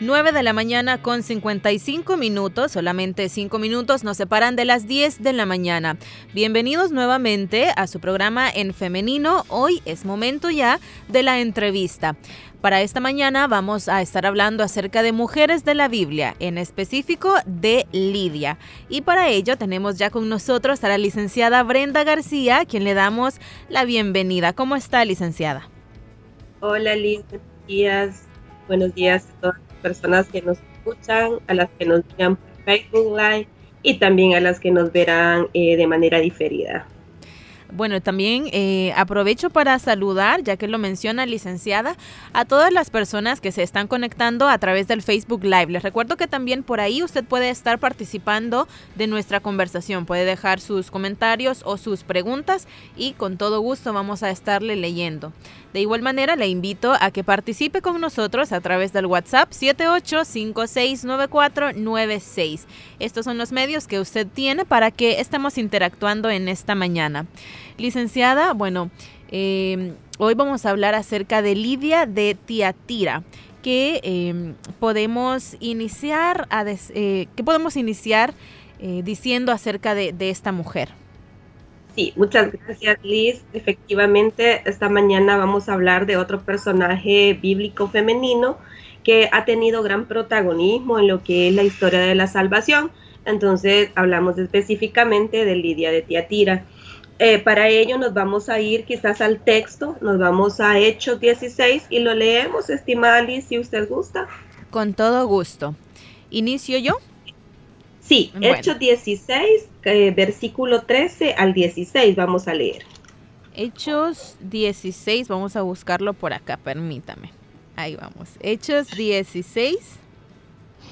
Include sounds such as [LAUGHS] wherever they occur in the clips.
9 de la mañana con 55 minutos, solamente 5 minutos nos separan de las 10 de la mañana. Bienvenidos nuevamente a su programa en femenino. Hoy es momento ya de la entrevista. Para esta mañana vamos a estar hablando acerca de mujeres de la Biblia, en específico de Lidia. Y para ello tenemos ya con nosotros a la licenciada Brenda García, quien le damos la bienvenida. ¿Cómo está, licenciada? Hola, Liz. Buenos días. Buenos días a todas personas que nos escuchan, a las que nos vean por Facebook Live y también a las que nos verán eh, de manera diferida. Bueno, también eh, aprovecho para saludar, ya que lo menciona licenciada, a todas las personas que se están conectando a través del Facebook Live. Les recuerdo que también por ahí usted puede estar participando de nuestra conversación, puede dejar sus comentarios o sus preguntas y con todo gusto vamos a estarle leyendo. De igual manera, le invito a que participe con nosotros a través del WhatsApp 78569496. Estos son los medios que usted tiene para que estemos interactuando en esta mañana. Licenciada, bueno, em, hoy vamos a hablar acerca de Lidia de Tiatira que em, podemos iniciar a eh, que podemos iniciar eh, diciendo acerca de esta mujer. Sí, muchas gracias Liz. Efectivamente, esta mañana vamos a hablar de otro personaje bíblico femenino que ha tenido gran protagonismo en lo que es la historia de la salvación. Entonces hablamos específicamente de Lidia de Tiatira. Eh, para ello nos vamos a ir quizás al texto, nos vamos a Hechos 16 y lo leemos, estimada Liz, si usted gusta. Con todo gusto. ¿Inicio yo? Sí, Hechos 16, eh, versículo 13 al 16, vamos a leer. Hechos 16, vamos a buscarlo por acá, permítame. Ahí vamos. Hechos 16.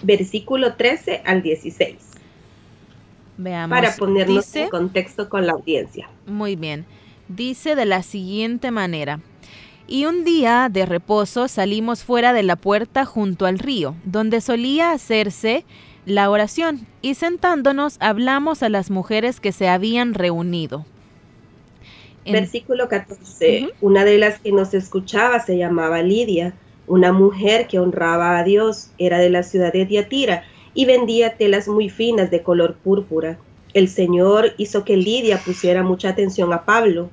Versículo 13 al 16. Veamos. Para ponernos en contexto con la audiencia. Muy bien. Dice de la siguiente manera. Y un día de reposo salimos fuera de la puerta junto al río, donde solía hacerse la oración y sentándonos hablamos a las mujeres que se habían reunido. Versículo 14. Una de las que nos escuchaba se llamaba Lidia, una mujer que honraba a Dios, era de la ciudad de Diatira y vendía telas muy finas de color púrpura. El Señor hizo que Lidia pusiera mucha atención a Pablo.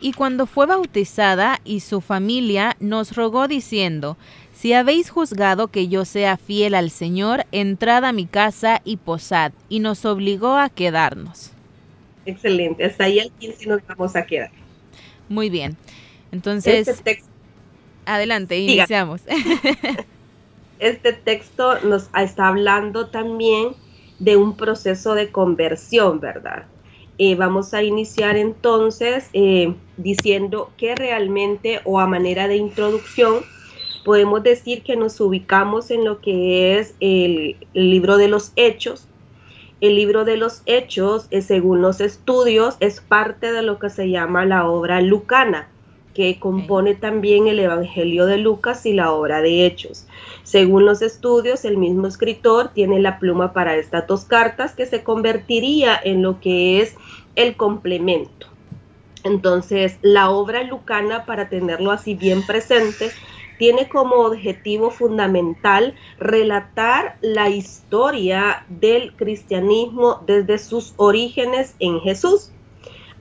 Y cuando fue bautizada y su familia nos rogó diciendo, si habéis juzgado que yo sea fiel al Señor, entrad a mi casa y posad. Y nos obligó a quedarnos. Excelente, hasta ahí al 15 nos vamos a quedar. Muy bien. Entonces, este adelante, iniciamos. [LAUGHS] este texto nos está hablando también de un proceso de conversión, ¿verdad? Eh, vamos a iniciar entonces eh, diciendo que realmente o a manera de introducción, podemos decir que nos ubicamos en lo que es el, libro de los hechos. El libro de los hechos, eh, según los estudios, es parte de lo que se llama la obra lucana, que compone también el Evangelio de Lucas y la obra de hechos. Según los estudios, el mismo escritor tiene la pluma para estas dos cartas que se convertiría en lo que es el complemento. Entonces, la obra lucana, para tenerlo así bien presente, tiene como objetivo fundamental relatar la historia del cristianismo desde sus orígenes en Jesús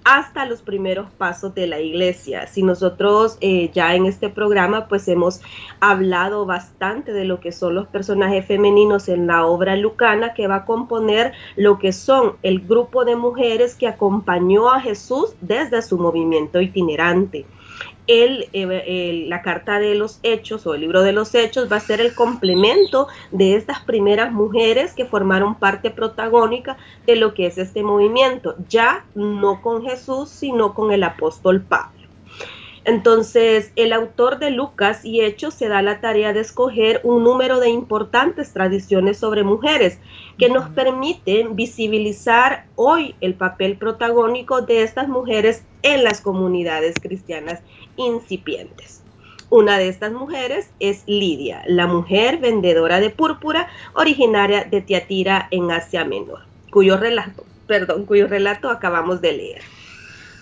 hasta los primeros pasos de la iglesia. Si nosotros eh, ya en este programa pues hemos hablado bastante de lo que son los personajes femeninos en la obra lucana que va a componer lo que son el grupo de mujeres que acompañó a Jesús desde su movimiento itinerante. Eh, la carta de los hechos o el libro de los hechos va a ser el complemento de estas primeras mujeres que formaron parte protagónica de lo que es este movimiento, ya no con Jesús, sino con el apóstol Pablo. Entonces, el autor de Lucas y Hechos se da la tarea de escoger un número de importantes tradiciones sobre mujeres que nos permiten visibilizar hoy el papel protagónico de estas mujeres en las comunidades cristianas incipientes. Una de estas mujeres es Lidia, la mujer vendedora de púrpura originaria de Tiatira en Asia Menor, cuyo relato, perdón, cuyo relato acabamos de leer.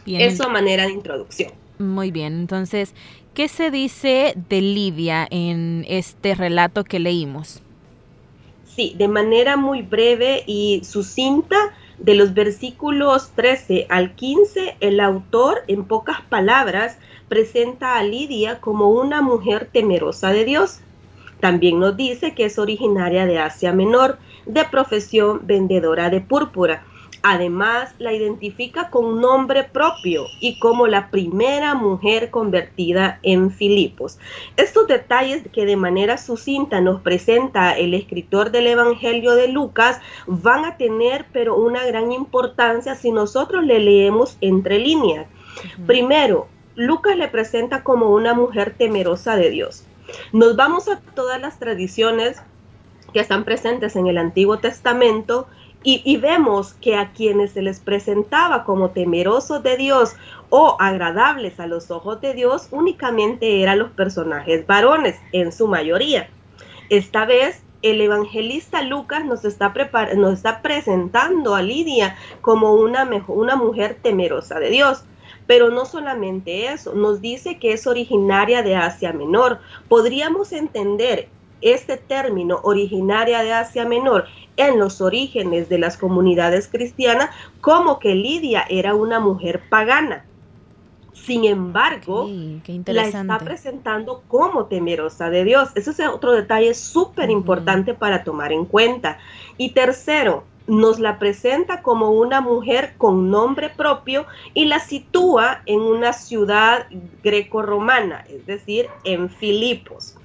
Eso a manera de introducción. Muy bien, entonces, ¿Qué se dice de Lidia en este relato que leímos? Sí, de manera muy breve y sucinta, de los versículos 13 al 15, el autor, en pocas palabras, presenta a Lidia como una mujer temerosa de Dios. También nos dice que es originaria de Asia Menor, de profesión vendedora de púrpura Además, la identifica con nombre propio y como la primera mujer convertida en Filipos. Estos detalles que de manera sucinta nos presenta el escritor del Evangelio de Lucas van a tener pero una gran importancia si nosotros le leemos entre líneas. Primero, Lucas le presenta como una mujer temerosa de Dios. Nos vamos a todas las tradiciones que están presentes en el Antiguo Testamento y, vemos que a quienes se les presentaba como temerosos de Dios o agradables a los ojos de Dios únicamente eran los personajes varones en su mayoría. Esta vez el evangelista Lucas nos está, nos está presentando a Lidia como una, una mujer temerosa de Dios. Pero no solamente eso, nos dice que es originaria de Asia Menor. Podríamos entender este término originaria de Asia Menor en los orígenes de las comunidades cristianas como que Lidia era una mujer pagana. Sin embargo, la está presentando como temerosa de Dios. Ese es otro detalle súper importante para tomar en cuenta. Y tercero, nos la presenta como una mujer con nombre propio y la sitúa en una ciudad greco-romana, es decir, en Filipos.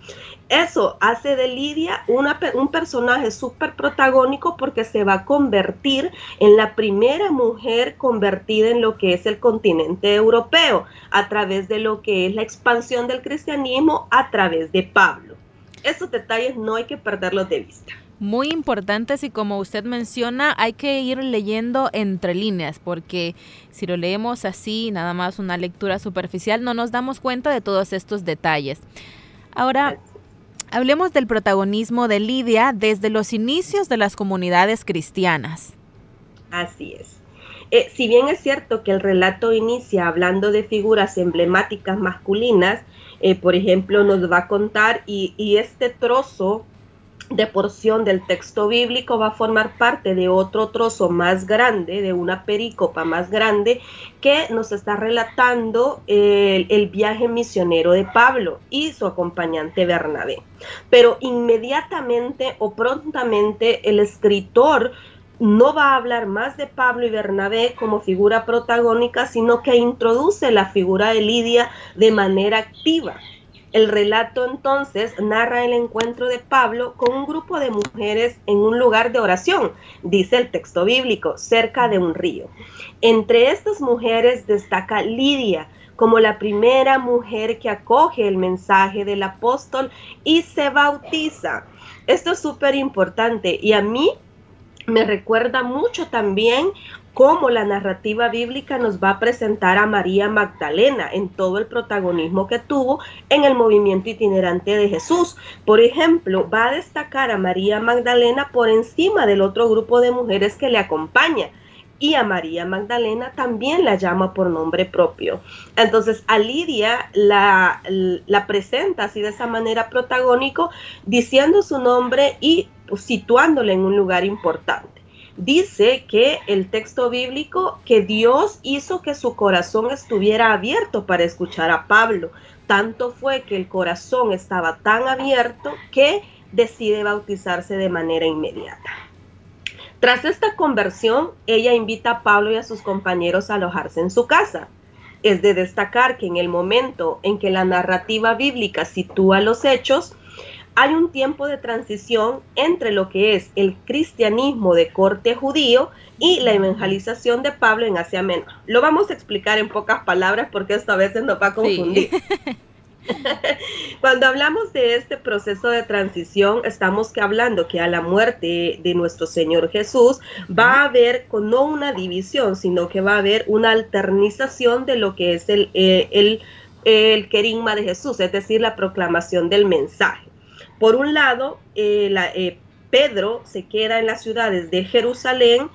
Eso hace de Lidia un personaje súper protagónico porque se va a convertir en la primera mujer convertida en lo que es el continente europeo a través de lo que es la expansión del cristianismo a través de Pablo. Esos detalles no hay que perderlos de vista. Muy importantes y como usted menciona, hay que ir leyendo entre líneas porque si lo leemos así, nada más una lectura superficial, no nos damos cuenta de todos estos detalles. Ahora, Hablemos del protagonismo de Lidia desde los inicios de las comunidades cristianas. Así es. Eh, si bien es cierto que el relato inicia hablando de figuras emblemáticas masculinas, eh, por ejemplo, nos va a contar y, y este trozo de porción del texto bíblico va a formar parte de otro trozo más grande, de una perícopa más grande, que nos está relatando el, el, viaje misionero de Pablo y su acompañante Bernabé. Pero inmediatamente o prontamente el escritor no va a hablar más de Pablo y Bernabé como figura protagónica, sino que introduce la figura de Lidia de manera activa. El relato entonces narra el encuentro de Pablo con un grupo de mujeres en un lugar de oración, dice el texto bíblico, cerca de un río. Entre estas mujeres destaca Lidia como la primera mujer que acoge el mensaje del apóstol y se bautiza. Esto es súper importante y a mí me recuerda mucho también cómo la narrativa bíblica nos va a presentar a María Magdalena en todo el protagonismo que tuvo en el movimiento itinerante de Jesús. Por ejemplo, va a destacar a María Magdalena por encima del otro grupo de mujeres que le acompaña y a María Magdalena también la llama por nombre propio. Entonces a Lidia la, presenta así de esa manera protagónico, diciendo su nombre y situándola en un lugar importante dice que el texto bíblico, que Dios hizo que su corazón estuviera abierto para escuchar a Pablo. Tanto fue que el corazón estaba tan abierto que decide bautizarse de manera inmediata. Tras esta conversión, ella invita a Pablo y a sus compañeros a alojarse en su casa. Es de destacar que en el momento en que la narrativa bíblica sitúa los hechos, hay un tiempo de transición entre lo que es el cristianismo de corte judío y la evangelización de Pablo en Asia Menor. Lo vamos a explicar en pocas palabras porque esto a veces nos va a confundir. [LAUGHS] [LAUGHS] Cuando hablamos de este proceso de transición, estamos que hablando que a la muerte de nuestro Señor Jesús va a haber no una división, sino que va a haber una alternización de lo que es el, eh, el, el querigma de Jesús, es decir, la proclamación del mensaje. Por un lado, eh, eh, Pedro se queda en las ciudades de Jerusalén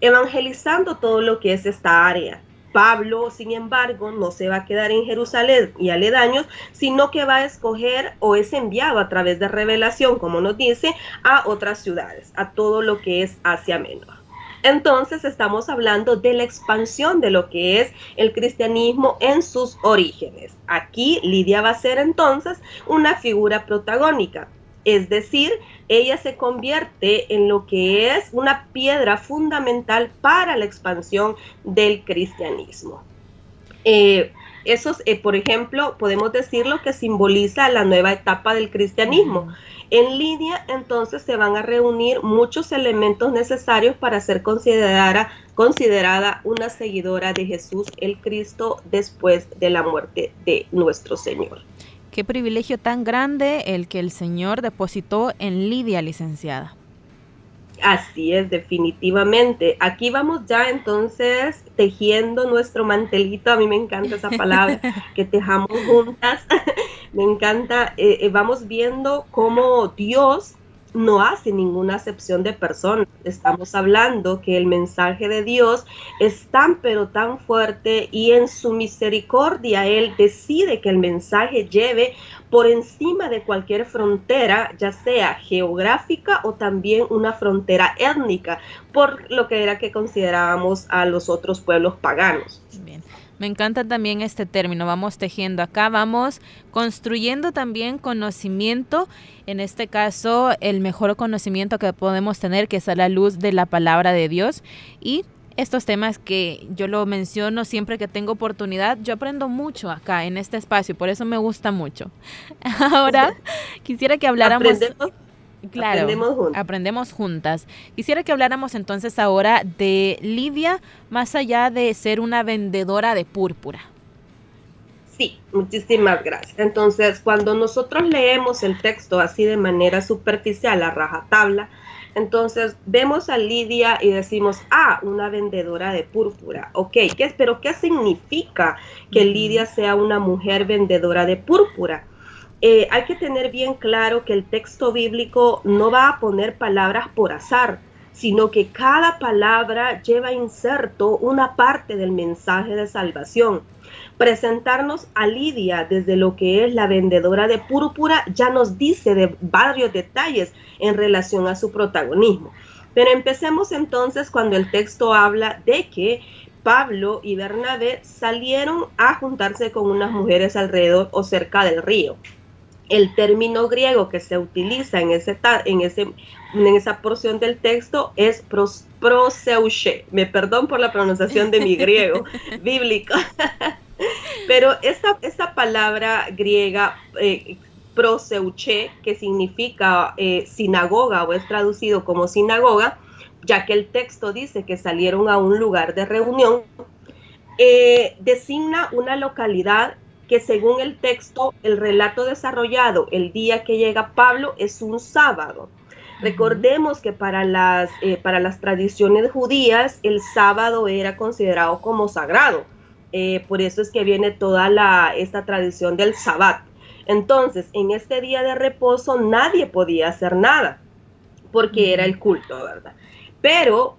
evangelizando todo lo que es esta área. Pablo, sin embargo, no se va a quedar en Jerusalén y aledaños, sino que va a escoger o es enviado a través de revelación, como nos dice, a otras ciudades, a todo lo que es Asia Menor. Entonces estamos hablando de la expansión de lo que es el cristianismo en sus orígenes. Aquí Lidia va a ser entonces una figura protagónica, es decir, ella se convierte en lo que es una piedra fundamental para la expansión del cristianismo. Eh, eso, eh, por ejemplo, podemos decir lo que simboliza la nueva etapa del cristianismo. En Lidia entonces se van a reunir muchos elementos necesarios para ser considerada, considerada una seguidora de Jesús el Cristo después de la muerte de nuestro Señor. Qué privilegio tan grande el que el Señor depositó en Lidia, licenciada. Así es, definitivamente. Aquí vamos ya entonces tejiendo nuestro mantelito. A mí me encanta esa palabra, [LAUGHS] que tejamos juntas. [LAUGHS] me encanta. Eh, eh, vamos viendo cómo Dios no hace ninguna acepción de persona. Estamos hablando que el mensaje de Dios es tan pero tan fuerte y en su misericordia Él decide que el mensaje lleve por encima de cualquier frontera, ya sea geográfica o también una frontera étnica, por lo que era que considerábamos a los otros pueblos paganos. Me encanta también este término, vamos tejiendo acá, vamos construyendo también conocimiento, en este caso el mejor conocimiento que podemos tener, que es a la luz de la palabra de Dios y estos temas que yo lo menciono siempre que tengo oportunidad, yo aprendo mucho acá en este espacio, por eso me gusta mucho. [LAUGHS] Ahora quisiera que habláramos... Claro, aprendemos juntas. Quisiera que habláramos entonces ahora de Lidia, más allá de ser una vendedora de púrpura. Sí, muchísimas gracias. Entonces, cuando nosotros leemos el texto así de manera superficial, a rajatabla, entonces vemos a Lidia y decimos, ah, una vendedora de púrpura. Ok, ¿qué, pero ¿qué significa que Lidia sea una mujer vendedora de púrpura? Eh, hay que tener bien claro que el texto bíblico no va a poner palabras por azar, sino que cada palabra lleva inserto una parte del mensaje de salvación. Presentarnos a Lidia desde lo que es la vendedora de púrpura ya nos dice de varios detalles en relación a su protagonismo. Pero empecemos entonces cuando el texto habla de que Pablo y Bernabé salieron a juntarse con unas mujeres alrededor o cerca del río el término griego que se utiliza en, ese, en, ese, en esa porción del texto es pros, proseuche. Me perdón por la pronunciación de mi griego [LAUGHS] bíblico. [LAUGHS] Pero esa, esa palabra griega eh, proseuche, que significa eh, sinagoga o es traducido como sinagoga, ya que el texto dice que salieron a un lugar de reunión, eh, designa una localidad que según el texto, el relato desarrollado el día que llega Pablo es un sábado. Recordemos que para las, eh, para las tradiciones judías el sábado era considerado como sagrado. Eh, por eso es que viene toda la, esta tradición del sabbat. Entonces, en este día de reposo nadie podía hacer nada porque era el culto, ¿verdad? Pero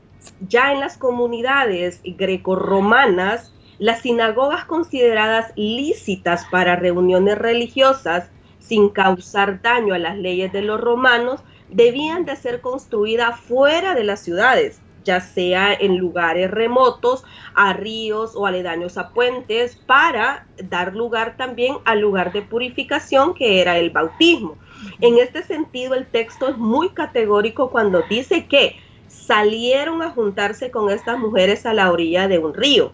ya en las comunidades greco-romanas, las sinagogas consideradas lícitas para reuniones religiosas sin causar daño a las leyes de los romanos debían de ser construidas fuera de las ciudades, ya sea en lugares remotos, a ríos o aledaños a puentes, para dar lugar también al lugar de purificación que era el bautismo. En este sentido, el texto es muy categórico cuando dice que salieron a juntarse con estas mujeres a la orilla de un río.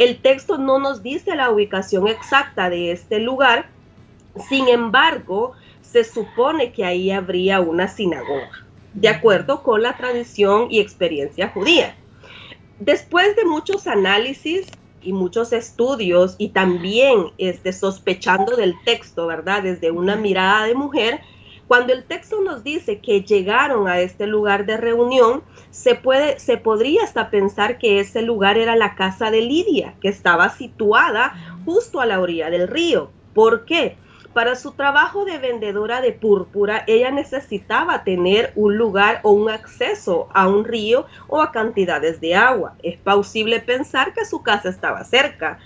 El texto no nos dice la ubicación exacta de este lugar, sin embargo, se supone que ahí habría una sinagoga, de acuerdo con la tradición y experiencia judía. Después de muchos análisis y muchos estudios y también este, sospechando del texto, ¿verdad? Desde una mirada de mujer, cuando el texto nos dice que llegaron a este lugar de reunión, se, puede, se podría hasta pensar que ese lugar era la casa de Lidia, que estaba situada justo a la orilla del río. ¿Por qué? Para su trabajo de vendedora de púrpura, ella necesitaba tener un lugar o un acceso a un río o a cantidades de agua. Es posible pensar que su casa estaba cerca.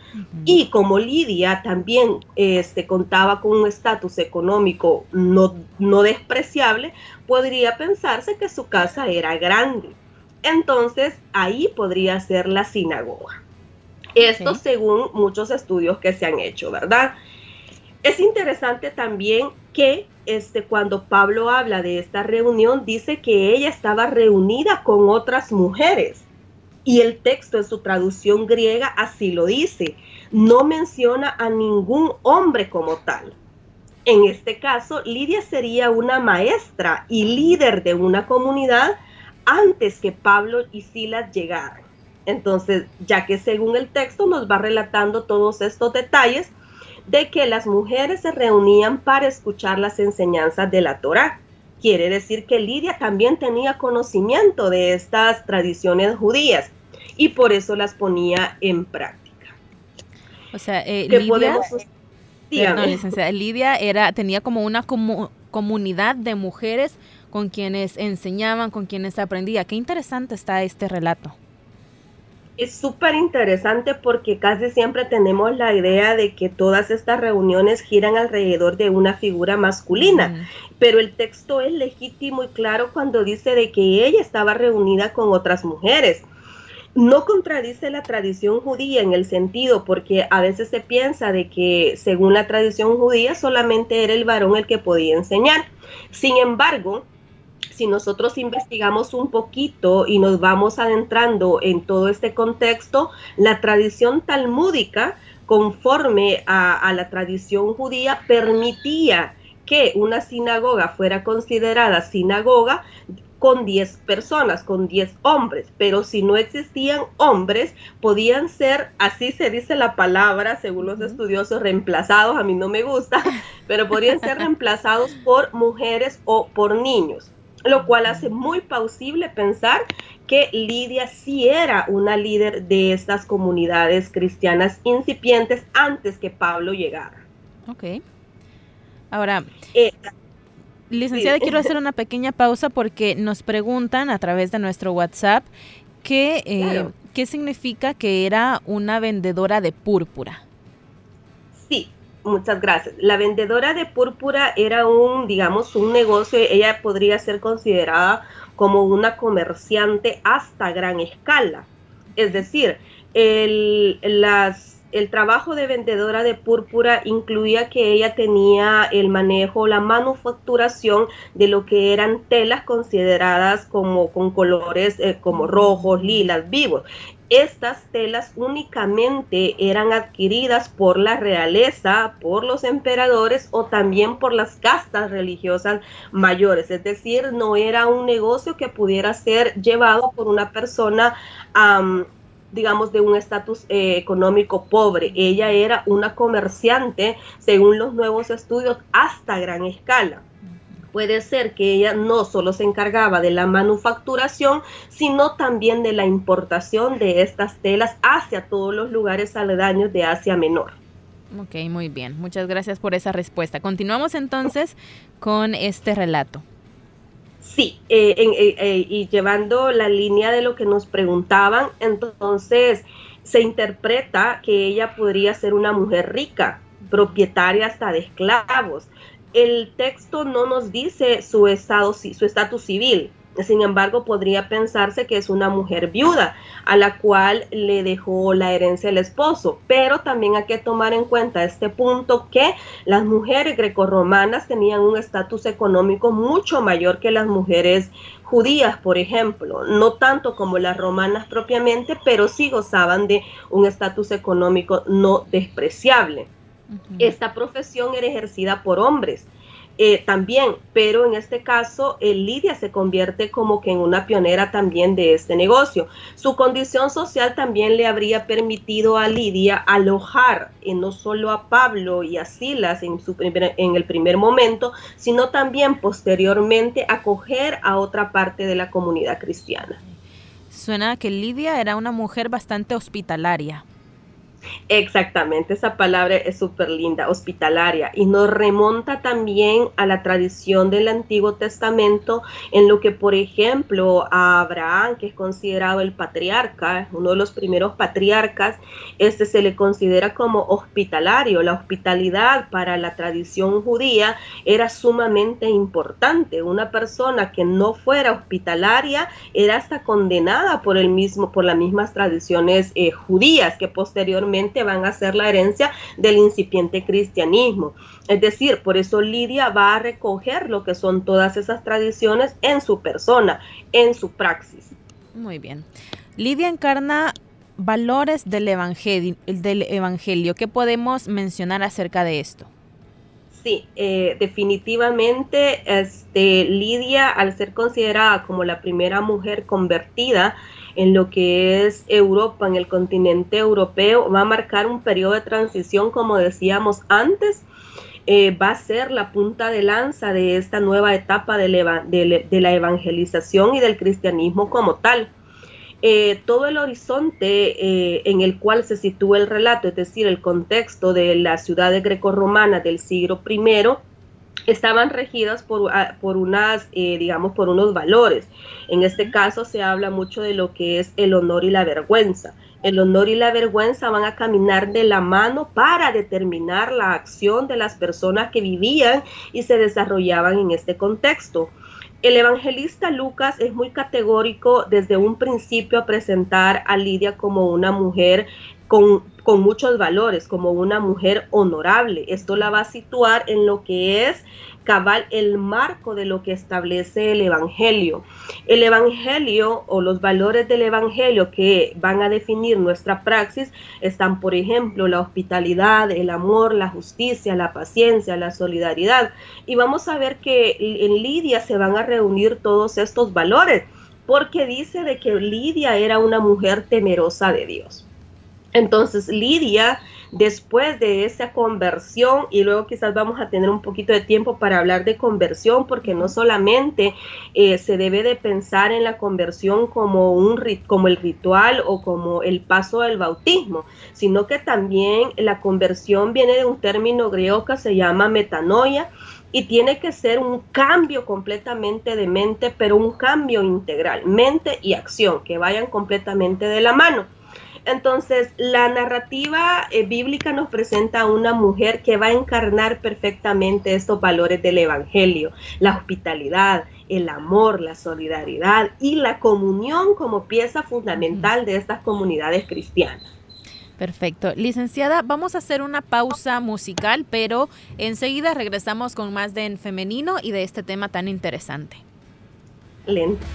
Y como Lidia también este, contaba con un estatus económico no, no despreciable, podría pensarse que su casa era grande. Entonces ahí podría ser la sinagoga. Esto según muchos estudios que se han hecho, ¿verdad? Es interesante también que este, cuando Pablo habla de esta reunión, dice que ella estaba reunida con otras mujeres. Y el texto en su traducción griega así lo dice. No menciona a ningún hombre como tal. En este caso, Lidia sería una maestra y líder de una comunidad antes que Pablo y Silas llegaran. Entonces, ya que según el texto nos va relatando todos estos detalles, de que las mujeres se reunían para escuchar las enseñanzas de la Torá. Quiere decir que Lidia también tenía conocimiento de estas tradiciones judías y por eso las ponía en práctica. O sea, eh, Lidia, Lidia era, tenía como una comunidad de mujeres con quienes enseñaban, con quienes aprendía. Qué interesante está este relato es súper interesante porque casi siempre tenemos la idea de que todas estas reuniones giran alrededor de una figura masculina, pero el texto es legítimo y claro cuando dice de que ella estaba reunida con otras mujeres. No contradice la tradición judía en el sentido porque a veces se piensa de que según la tradición judía solamente era el varón el que podía enseñar. Sin embargo, si nosotros investigamos un poquito y nos vamos adentrando en todo este contexto, la tradición talmúdica, conforme a, la tradición judía, permitía que una sinagoga fuera considerada sinagoga con 10 personas, con 10 hombres, pero si no existían hombres, podían ser, así se dice la palabra, según los estudiosos, reemplazados, a mí no me gusta, [LAUGHS] pero podrían ser reemplazados por mujeres o por niños lo cual hace muy plausible pensar que Lidia sí era una líder de estas comunidades cristianas incipientes antes que Pablo llegara. Ok. Ahora, eh, licenciada, quiero hacer una pequeña pausa porque nos preguntan a través de nuestro WhatsApp eh, qué significa que era una vendedora de púrpura. Muchas gracias. La vendedora de púrpura era un, digamos, un negocio, ella podría ser considerada como una comerciante hasta gran escala. Es decir, el, las, el trabajo de vendedora de púrpura incluía que ella tenía el manejo, la manufacturación de lo que eran telas consideradas como con colores eh, como rojos, lilas, vivos. Estas telas únicamente eran adquiridas por la realeza, por los emperadores o también por las castas religiosas mayores. Es decir, no era un negocio que pudiera ser llevado por una persona, digamos, de un estatus eh, económico pobre. Ella era una comerciante, según los nuevos estudios, hasta gran escala puede ser que ella no solo se encargaba de la manufacturación, sino también de la importación de estas telas hacia todos los lugares aledaños de Asia Menor. Ok, muy bien. Muchas gracias por esa respuesta. Continuamos entonces con este relato. Sí, eh, eh, eh, y llevando la línea de lo que nos preguntaban, entonces se interpreta que ella podría ser una mujer rica, propietaria hasta de esclavos, el texto no nos dice su estado, su estatus civil. Sin embargo, podría pensarse que es una mujer viuda a la cual le dejó la herencia el esposo. Pero también hay que tomar en cuenta este punto que las mujeres grecorromanas tenían un estatus económico mucho mayor que las mujeres judías, por ejemplo. No tanto como las romanas propiamente, pero sí gozaban de un estatus económico no despreciable. Esta profesión era ejercida por hombres. Eh, también, pero en este caso eh, Lidia se convierte como que en una pionera también de este negocio. Su condición social también le habría permitido a Lidia alojar eh, no solo a Pablo y a Silas en, su en el primer momento, sino también posteriormente acoger a otra parte de la comunidad cristiana. Suena que Lidia era una mujer bastante hospitalaria. Exactamente, esa palabra es súper linda, hospitalaria, y nos remonta también a la tradición del Antiguo Testamento, en lo que, por ejemplo, a Abraham, que es considerado el patriarca, uno de los primeros patriarcas, este se le considera como hospitalario. La hospitalidad para la tradición judía era sumamente importante. Una persona que no fuera hospitalaria era hasta condenada por el mismo, por las mismas tradiciones eh, judías que posteriormente van a ser la herencia del incipiente cristianismo. Es decir, por eso Lidia va a recoger lo que son todas esas tradiciones en su persona, en su praxis. Muy bien. Lidia encarna valores del evangelio, del evangelio. ¿Qué podemos mencionar acerca de esto? Sí, eh, definitivamente este, Lidia, al ser considerada como la primera mujer convertida, en lo que es Europa, en el continente europeo, va a marcar un periodo de transición, como decíamos antes, eh, va a ser la punta de lanza de esta nueva etapa de, la evangelización y del cristianismo como tal. Eh, todo el horizonte eh, en el cual se sitúa el relato, es decir, el contexto de la ciudad greco-romana del siglo I, estaban regidas por, ah, por unas, eh, digamos, por unos valores. En este caso se habla mucho de lo que es el honor y la vergüenza. El honor y la vergüenza van a caminar de la mano para determinar la acción de las personas que vivían y se desarrollaban en este contexto. El evangelista Lucas es muy categórico desde un principio a presentar a Lidia como una mujer con, muchos valores, como una mujer honorable. Esto la va a situar en lo que es cabal el marco de lo que establece el Evangelio. El Evangelio o los valores del Evangelio que van a definir nuestra praxis están, por ejemplo, la hospitalidad, el amor, la justicia, la paciencia, la solidaridad. Y vamos a ver que en Lidia se van a reunir todos estos valores, porque dice de que Lidia era una mujer temerosa de Dios. Entonces Lidia, después de esa conversión, y luego quizás vamos a tener un poquito de tiempo para hablar de conversión, porque no solamente eh, se debe de pensar en la conversión como, un, como el ritual o como el paso del bautismo, sino que también la conversión viene de un término griego que se llama metanoia, y tiene que ser un cambio completamente de mente, pero un cambio integral, mente y acción, que vayan completamente de la mano. Entonces, la narrativa eh, bíblica nos presenta a una mujer que va a encarnar perfectamente estos valores del Evangelio, la hospitalidad, el amor, la solidaridad y la comunión como pieza fundamental de estas comunidades cristianas. Perfecto. Licenciada, vamos a hacer una pausa musical, pero enseguida regresamos con más de en femenino y de este tema tan interesante. Lento.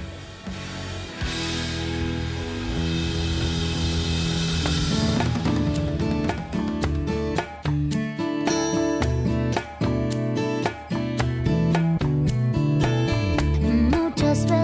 Tarde,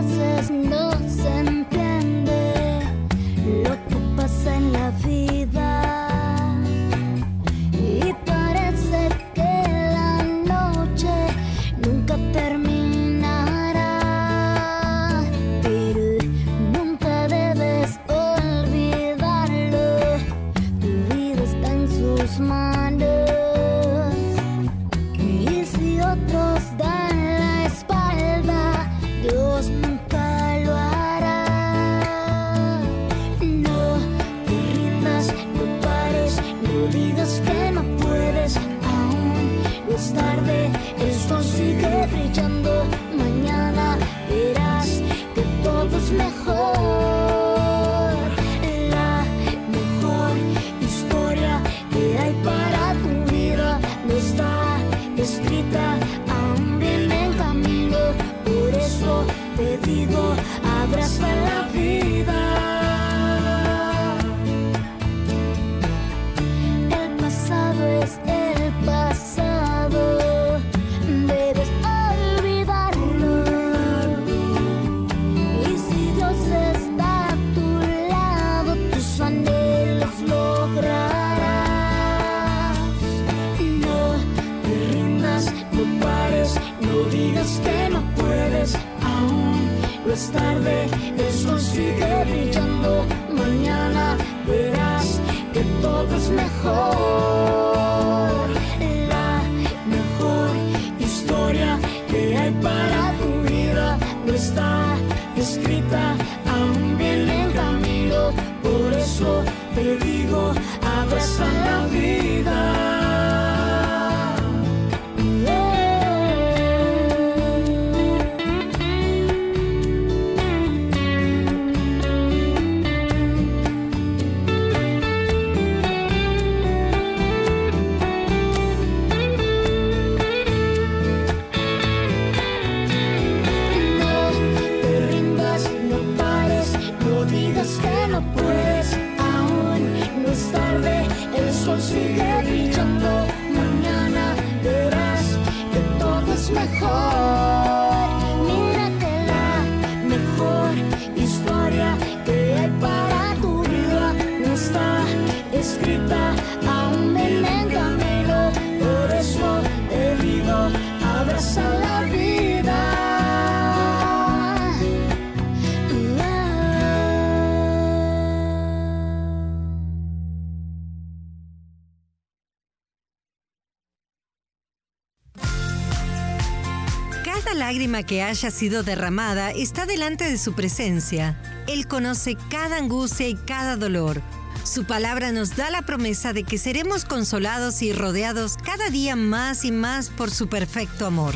lágrima que haya sido derramada está delante de su presencia. Él conoce cada angustia y cada dolor. Su palabra nos da la promesa de que seremos consolados y rodeados cada día más y más por su perfecto amor.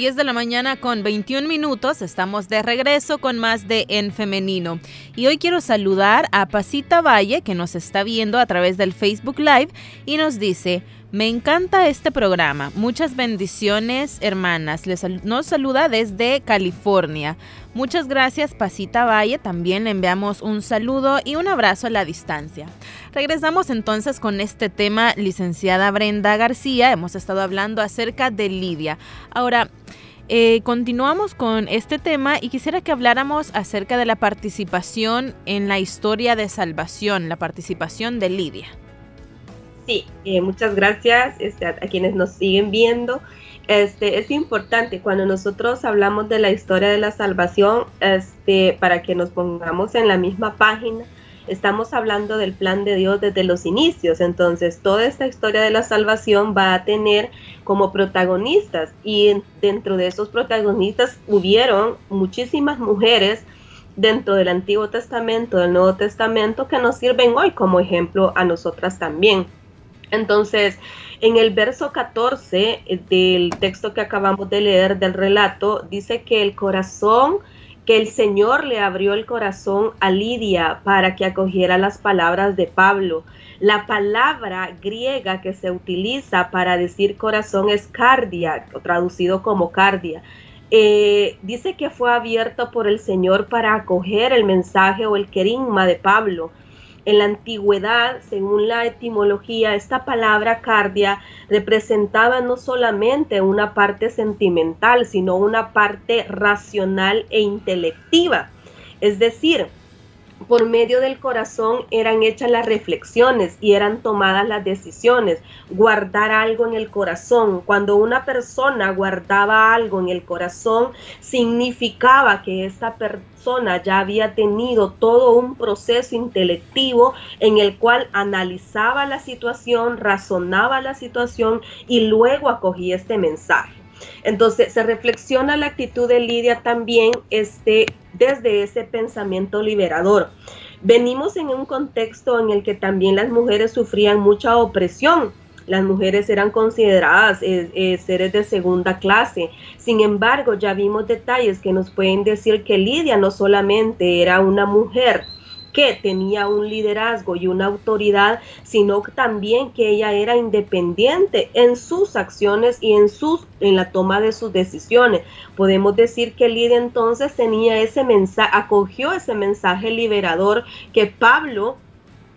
10 de la mañana con 21 minutos. Estamos de regreso con más de En Femenino. Y hoy quiero saludar a Pasita Valle, que nos está viendo a través del Facebook Live y nos dice, me encanta este programa. Muchas bendiciones, hermanas. Les, nos saluda desde California. Muchas gracias, Pasita Valle. También le enviamos un saludo y un abrazo a la distancia. Regresamos entonces con este tema, licenciada Brenda García. Hemos estado hablando acerca de Lidia. Ahora, eh, continuamos con este tema y quisiera que habláramos acerca de la participación en la historia de salvación, la participación de Lidia. Sí, eh, muchas gracias este, a, quienes nos siguen viendo. Este, es importante cuando nosotros hablamos de la historia de la salvación, este, para que nos pongamos en la misma página, estamos hablando del plan de Dios desde los inicios. Entonces, toda esta historia de la salvación va a tener como protagonistas y dentro de esos protagonistas hubieron muchísimas mujeres dentro del Antiguo Testamento, del Nuevo Testamento, que nos sirven hoy como ejemplo a nosotras también. Entonces, en el verso 14 del texto que acabamos de leer del relato, dice que el corazón que el Señor le abrió el corazón a Lidia para que acogiera las palabras de Pablo. La palabra griega que se utiliza para decir corazón es cardia, traducido como cardia. Eh, dice que fue abierto por el Señor para acoger el mensaje o el querigma de Pablo. En la antigüedad, según la etimología, esta palabra cardia representaba no solamente una parte sentimental, sino una parte racional e intelectiva. Es decir, por medio del corazón eran hechas las reflexiones y eran tomadas las decisiones. Guardar algo en el corazón. Cuando una persona guardaba algo en el corazón, significaba que esa persona ya había tenido todo un proceso intelectivo en el cual analizaba la situación, razonaba la situación y luego acogía este mensaje. Entonces se reflexiona la actitud de Lidia también este, desde ese pensamiento liberador. Venimos en un contexto en el que también las mujeres sufrían mucha opresión. Las mujeres eran consideradas eh, eh, seres de segunda clase. Sin embargo, ya vimos detalles que nos pueden decir que Lidia no solamente era una mujer, que tenía un liderazgo y una autoridad, sino también que ella era independiente en sus acciones y en sus en la toma de sus decisiones. Podemos decir que Lidia entonces tenía ese mensaje, acogió ese mensaje liberador que Pablo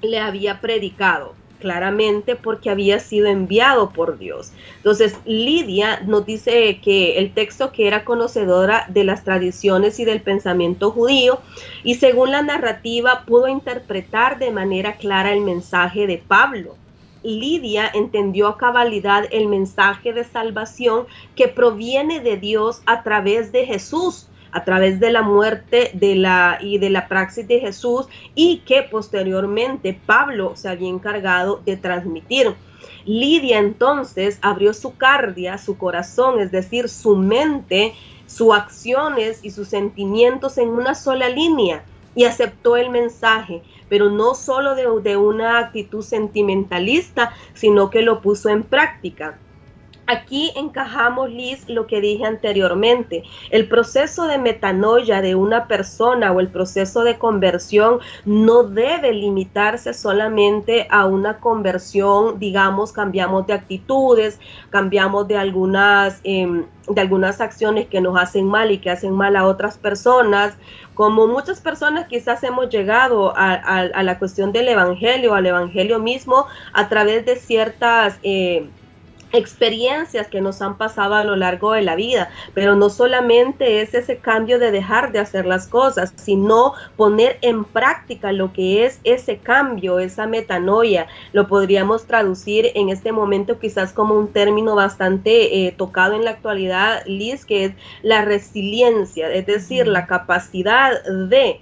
le había predicado claramente porque había sido enviado por Dios. Entonces, Lidia nos dice que el texto que era conocedora de las tradiciones y del pensamiento judío y según la narrativa pudo interpretar de manera clara el mensaje de Pablo. Lidia entendió a cabalidad el mensaje de salvación que proviene de Dios a través de Jesús a través de la muerte de la, y de la praxis de Jesús y que posteriormente Pablo se había encargado de transmitir. Lidia entonces abrió su cardia, su corazón, es decir, su mente, sus acciones y sus sentimientos en una sola línea y aceptó el mensaje, pero no solo de, de una actitud sentimentalista, sino que lo puso en práctica. Aquí encajamos, Liz, lo que dije anteriormente. El proceso de metanoia de una persona o el proceso de conversión no debe limitarse solamente a una conversión, digamos, cambiamos de actitudes, cambiamos de algunas, em, de algunas acciones que nos hacen mal y que hacen mal a otras personas. Como muchas personas quizás hemos llegado a, la cuestión del Evangelio, al Evangelio mismo, a través de ciertas... Eh, experiencias que nos han pasado a lo largo de la vida, pero no solamente es ese cambio de dejar de hacer las cosas, sino poner en práctica lo que es ese cambio, esa metanoia. Lo podríamos traducir en este momento quizás como un término bastante eh, tocado en la actualidad, Liz, que es la resiliencia, es decir, la capacidad de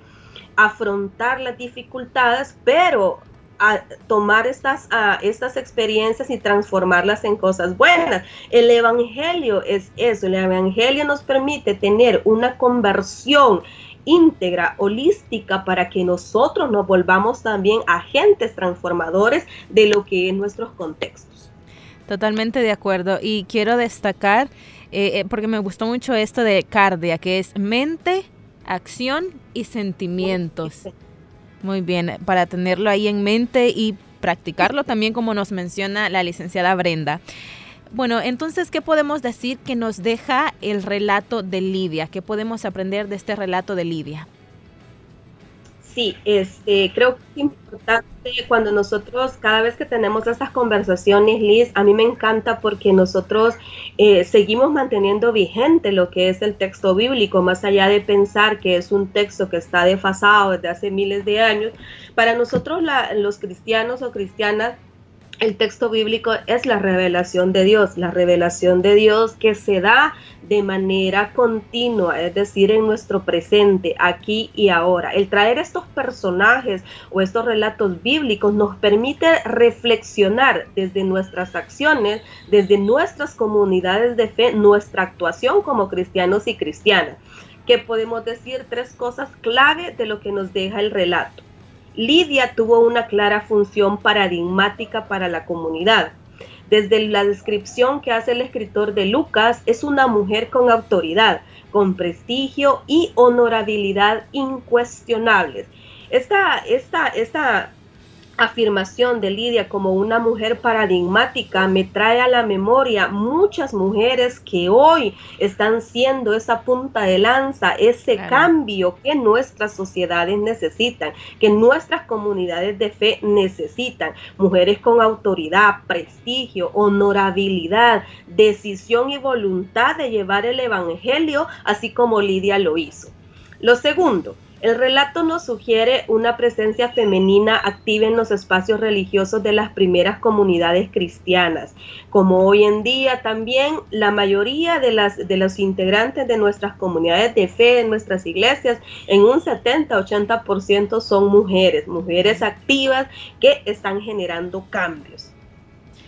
afrontar las dificultades, pero a tomar estas, estas experiencias y transformarlas en cosas buenas. El Evangelio es eso, el Evangelio nos permite tener una conversión íntegra, holística, para que nosotros nos volvamos también agentes transformadores de lo que es nuestros contextos. Totalmente de acuerdo. Y quiero destacar, eh, eh, porque me gustó mucho esto de cardia, que es mente, acción y sentimientos. Muy bien, para tenerlo ahí en mente y practicarlo también como nos menciona la licenciada Brenda. Bueno, entonces, ¿qué podemos decir que nos deja el relato de Lidia? ¿Qué podemos aprender de este relato de Lidia? Sí, este, creo que es importante cuando nosotros, cada vez que tenemos estas conversaciones, Liz, a mí me encanta porque nosotros eh, seguimos manteniendo vigente lo que es el texto bíblico, más allá de pensar que es un texto que está desfasado desde hace miles de años. Para nosotros los cristianos o cristianas, el texto bíblico es la revelación de Dios, la revelación de Dios que se da de manera continua, es decir, en nuestro presente, aquí y ahora. El traer estos personajes o estos relatos bíblicos nos permite reflexionar desde nuestras acciones, desde nuestras comunidades de fe, nuestra actuación como cristianos y cristianas. Que podemos decir tres cosas clave de lo que nos deja el relato. Lidia tuvo una clara función paradigmática para la comunidad. Desde la descripción que hace el escritor de Lucas, es una mujer con autoridad, con prestigio y honorabilidad incuestionables. Esta, esta, esta afirmación de Lidia como una mujer paradigmática me trae a la memoria muchas mujeres que hoy están siendo esa punta de lanza, ese cambio que nuestras sociedades necesitan, que nuestras comunidades de fe necesitan. Mujeres con autoridad, prestigio, honorabilidad, decisión y voluntad de llevar el Evangelio, así como Lidia lo hizo. Lo segundo, el relato nos sugiere una presencia femenina activa en los espacios religiosos de las primeras comunidades cristianas, como hoy en día también la mayoría de, las, de los integrantes de nuestras comunidades de fe, en nuestras iglesias, en un 70-80% son mujeres, mujeres activas que están generando cambios.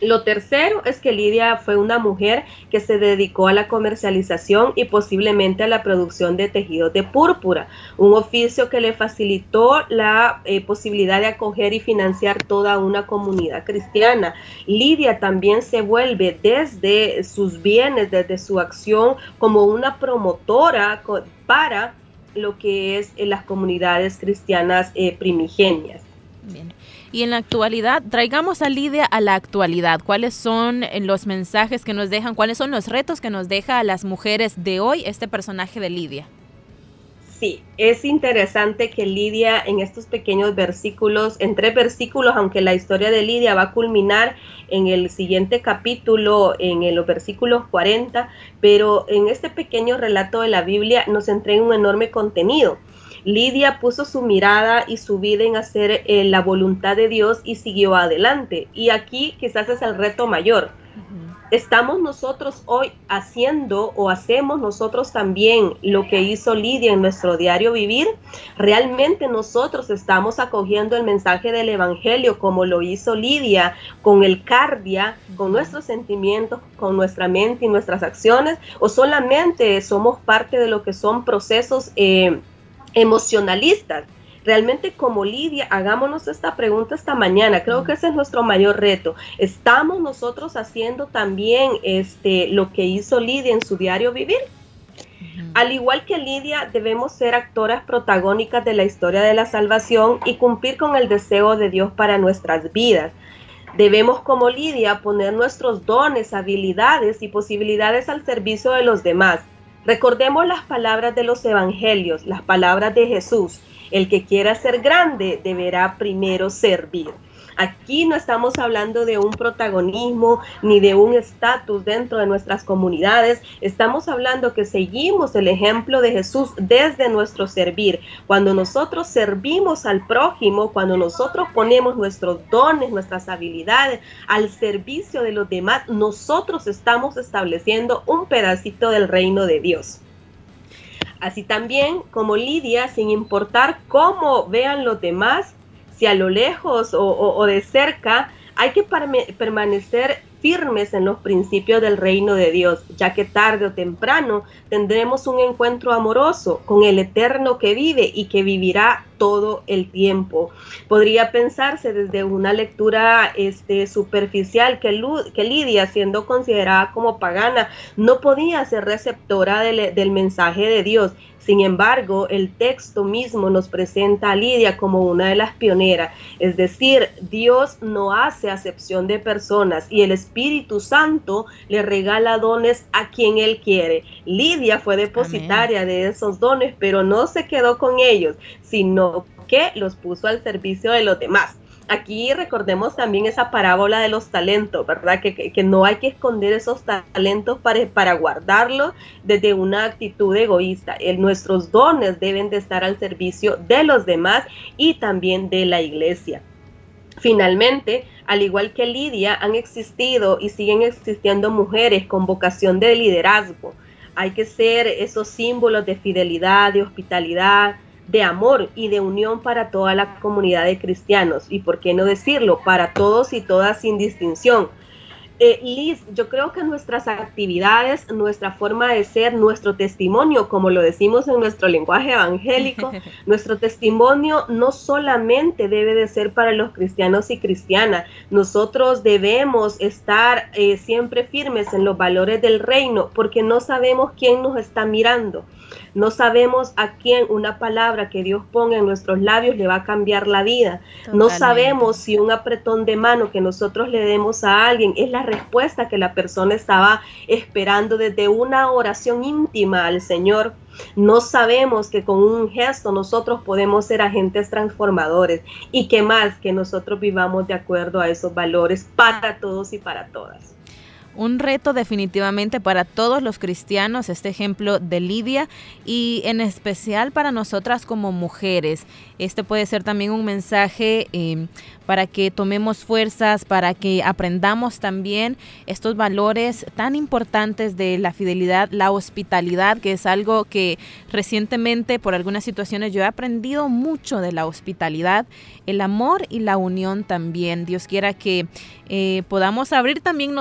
Lo tercero es que Lidia fue una mujer que se dedicó a la comercialización y posiblemente a la producción de tejidos de púrpura, un oficio que le facilitó la eh, posibilidad de acoger y financiar toda una comunidad cristiana. Lidia también se vuelve desde sus bienes, desde su acción, como una promotora para lo que es eh, las comunidades cristianas eh, primigenias. Bien. Y en la actualidad, traigamos a Lidia a la actualidad. ¿Cuáles son eh, los mensajes que nos dejan? ¿Cuáles son los retos que nos deja a las mujeres de hoy este personaje de Lidia? Sí, es interesante que Lidia en estos pequeños versículos, en tres versículos, aunque la historia de Lidia va a culminar en el siguiente capítulo, en los versículos 40, pero en este pequeño relato de la Biblia nos entrega un enorme contenido. Lidia puso su mirada y su vida en hacer eh, la voluntad de Dios y siguió adelante. Y aquí quizás es el reto mayor. ¿Estamos nosotros hoy haciendo o hacemos nosotros también lo que hizo Lidia en nuestro diario vivir? ¿Realmente nosotros estamos acogiendo el mensaje del Evangelio como lo hizo Lidia con el cardia, con nuestros sentimientos, con nuestra mente y nuestras acciones? ¿O solamente somos parte de lo que son procesos eh, emocionalistas? Realmente como Lidia, hagámonos esta pregunta esta mañana. Creo que ese es nuestro mayor reto. ¿Estamos nosotros haciendo también este, lo que hizo Lidia en su diario vivir? Al igual que Lidia, debemos ser actoras protagónicas de la historia de la salvación y cumplir con el deseo de Dios para nuestras vidas. Debemos como Lidia poner nuestros dones, habilidades y posibilidades al servicio de los demás. Recordemos las palabras de los evangelios, las palabras de Jesús. El que quiera ser grande deberá primero servir. Aquí no estamos hablando de un protagonismo ni de un estatus dentro de nuestras comunidades. Estamos hablando que seguimos el ejemplo de Jesús desde nuestro servir. Cuando nosotros servimos al prójimo, cuando nosotros ponemos nuestros dones, nuestras habilidades al servicio de los demás, nosotros estamos estableciendo un pedacito del reino de Dios. Así también como Lidia, sin importar cómo vean los demás, si a lo lejos o, de cerca, hay que permanecer firmes en los principios del reino de Dios, ya que tarde o temprano tendremos un encuentro amoroso con el eterno que vive y que vivirá todo el tiempo. Podría pensarse desde una lectura este, superficial que, Lidia, siendo considerada como pagana, no podía ser receptora del mensaje de Dios. Sin embargo, el texto mismo nos presenta a Lidia como una de las pioneras, es decir, Dios no hace acepción de personas y el Espíritu Santo le regala dones a quien Él quiere. Lidia fue depositaria de esos dones, pero no se quedó con ellos, sino que los puso al servicio de los demás. Aquí recordemos también esa parábola de los talentos, ¿verdad? Que, no hay que esconder esos talentos para, para guardarlos desde una actitud egoísta. nuestros dones deben de estar al servicio de los demás y también de la iglesia. Finalmente, al igual que Lidia, han existido y siguen existiendo mujeres con vocación de liderazgo. Hay que ser esos símbolos de fidelidad, de hospitalidad, de amor y de unión para toda la comunidad de cristianos y, por qué no decirlo, para todos y todas sin distinción. Eh, Liz, yo creo que nuestras actividades, nuestra forma de ser, nuestro testimonio, como lo decimos en nuestro lenguaje evangélico, [LAUGHS] nuestro testimonio no solamente debe de ser para los cristianos y cristianas, nosotros debemos estar eh, siempre firmes en los valores del reino porque no sabemos quién nos está mirando. No sabemos a quién una palabra que Dios ponga en nuestros labios le va a cambiar la vida. No sabemos si un apretón de mano que nosotros le demos a alguien es la respuesta que la persona estaba esperando desde una oración íntima al Señor. No sabemos que con un gesto nosotros podemos ser agentes transformadores y que más que nosotros vivamos de acuerdo a esos valores para todos y para todas un reto definitivamente para todos los cristianos, este ejemplo de Lidia y en especial para nosotras como mujeres. Este puede ser también un mensaje eh, para que tomemos fuerzas, para que aprendamos también estos valores tan importantes de la fidelidad, la hospitalidad, que es algo que recientemente por algunas situaciones yo he aprendido mucho de la hospitalidad, el amor y la unión también. Dios quiera que eh, podamos abrir también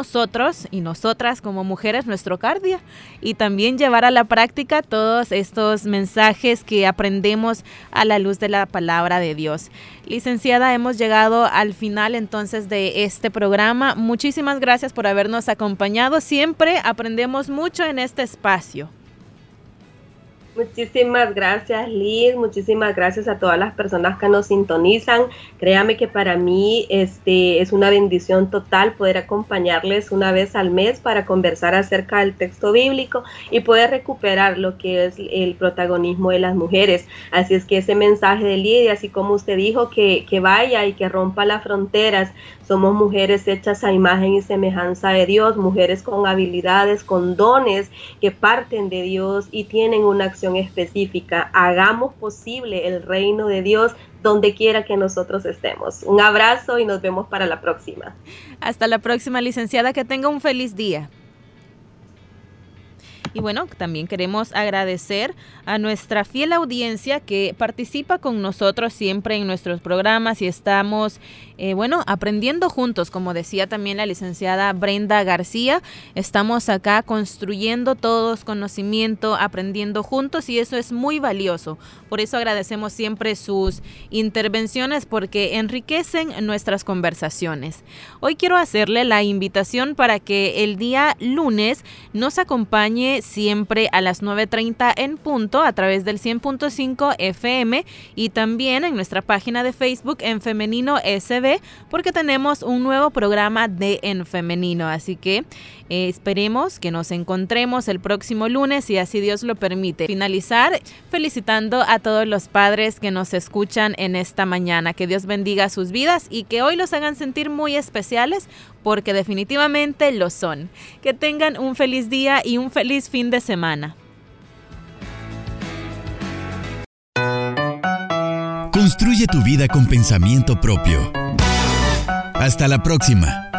y nosotras como mujeres nuestro cardia y también llevar a la práctica todos estos mensajes que aprendemos a la luz de la palabra de Dios. Licenciada, hemos llegado al final entonces de este programa. Muchísimas gracias por habernos acompañado. Siempre aprendemos mucho en este espacio. Muchísimas gracias Liz, muchísimas gracias a todas las personas que nos sintonizan. Créame que para mí este, es una bendición total poder acompañarles una vez al mes para conversar acerca del texto bíblico y poder recuperar lo que es el protagonismo de las mujeres. Así es que ese mensaje de Lidia, así como usted dijo, que, que vaya y que rompa las fronteras. Somos mujeres hechas a imagen y semejanza de Dios, mujeres con habilidades, con dones que parten de Dios y tienen una acción específica. Hagamos posible el reino de Dios donde quiera que nosotros estemos. Un abrazo y nos vemos para la próxima. Hasta la próxima, licenciada. Que tenga un feliz día. Y bueno, también queremos agradecer a nuestra fiel audiencia que participa con nosotros siempre en nuestros programas y estamos, eh, bueno, aprendiendo juntos, como decía también la licenciada Brenda García. Estamos acá construyendo todos conocimiento, aprendiendo juntos y eso es muy valioso. Por eso agradecemos siempre sus intervenciones porque enriquecen nuestras conversaciones. Hoy quiero hacerle la invitación para que el día lunes nos acompañe siempre a las 9.30 en punto a través del 100.5 FM y también en nuestra página de Facebook en Femenino SB porque tenemos un nuevo programa de En Femenino. Así que eh, esperemos que nos encontremos el próximo lunes y así Dios lo permite. Finalizar felicitando a todos los padres que nos escuchan en esta mañana. Que Dios bendiga sus vidas y que hoy los hagan sentir muy especiales porque definitivamente lo son. Que tengan un feliz día y un feliz fin de semana. Construye tu vida con pensamiento propio. Hasta la próxima.